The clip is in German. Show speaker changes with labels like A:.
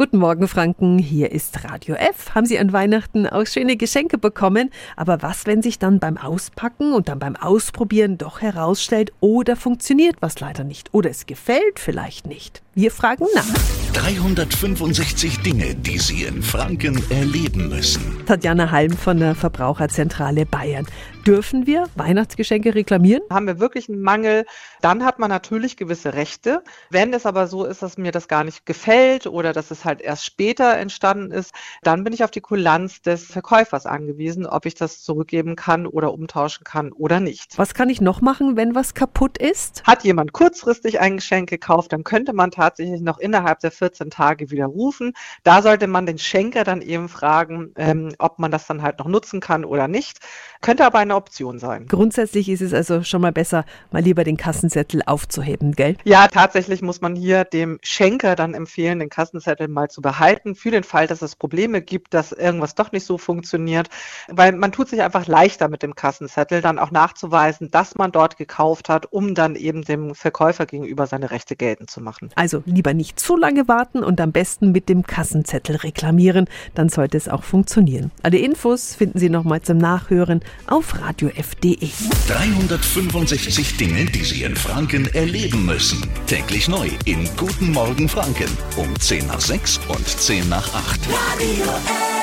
A: Guten Morgen, Franken. Hier ist Radio F. Haben Sie an Weihnachten auch schöne Geschenke bekommen? Aber was, wenn sich dann beim Auspacken und dann beim Ausprobieren doch herausstellt, oder funktioniert was leider nicht? Oder es gefällt vielleicht nicht? Wir fragen nach.
B: 365 Dinge, die Sie in Franken erleben müssen.
A: Tatjana Halm von der Verbraucherzentrale Bayern. Dürfen wir Weihnachtsgeschenke reklamieren?
C: Haben wir wirklich einen Mangel, dann hat man natürlich gewisse Rechte. Wenn es aber so ist, dass mir das gar nicht gefällt oder dass es halt erst später entstanden ist, dann bin ich auf die Kulanz des Verkäufers angewiesen, ob ich das zurückgeben kann oder umtauschen kann oder nicht.
A: Was kann ich noch machen, wenn was kaputt ist?
C: Hat jemand kurzfristig ein Geschenk gekauft, dann könnte man tatsächlich noch innerhalb der 14 Tage widerrufen. Da sollte man den Schenker dann eben fragen, ähm, ob man das dann halt noch nutzen kann oder nicht. Könnte aber eine Option sein.
A: Grundsätzlich ist es also schon mal besser, mal lieber den Kassenzettel aufzuheben, gell?
C: Ja, tatsächlich muss man hier dem Schenker dann empfehlen, den Kassenzettel mal zu behalten, für den Fall, dass es Probleme gibt, dass irgendwas doch nicht so funktioniert. Weil man tut sich einfach leichter mit dem Kassenzettel, dann auch nachzuweisen, dass man dort gekauft hat, um dann eben dem Verkäufer gegenüber seine Rechte geltend zu machen.
A: Also lieber nicht zu lange warten und am besten mit dem Kassenzettel reklamieren, dann sollte es auch funktionieren. Alle Infos finden Sie nochmal zum Nachhören auf radiof.de.
B: 365 Dinge, die Sie in Franken erleben müssen. Täglich neu in Guten Morgen Franken um 10 nach 6 und 10 nach 8.
D: Radio F.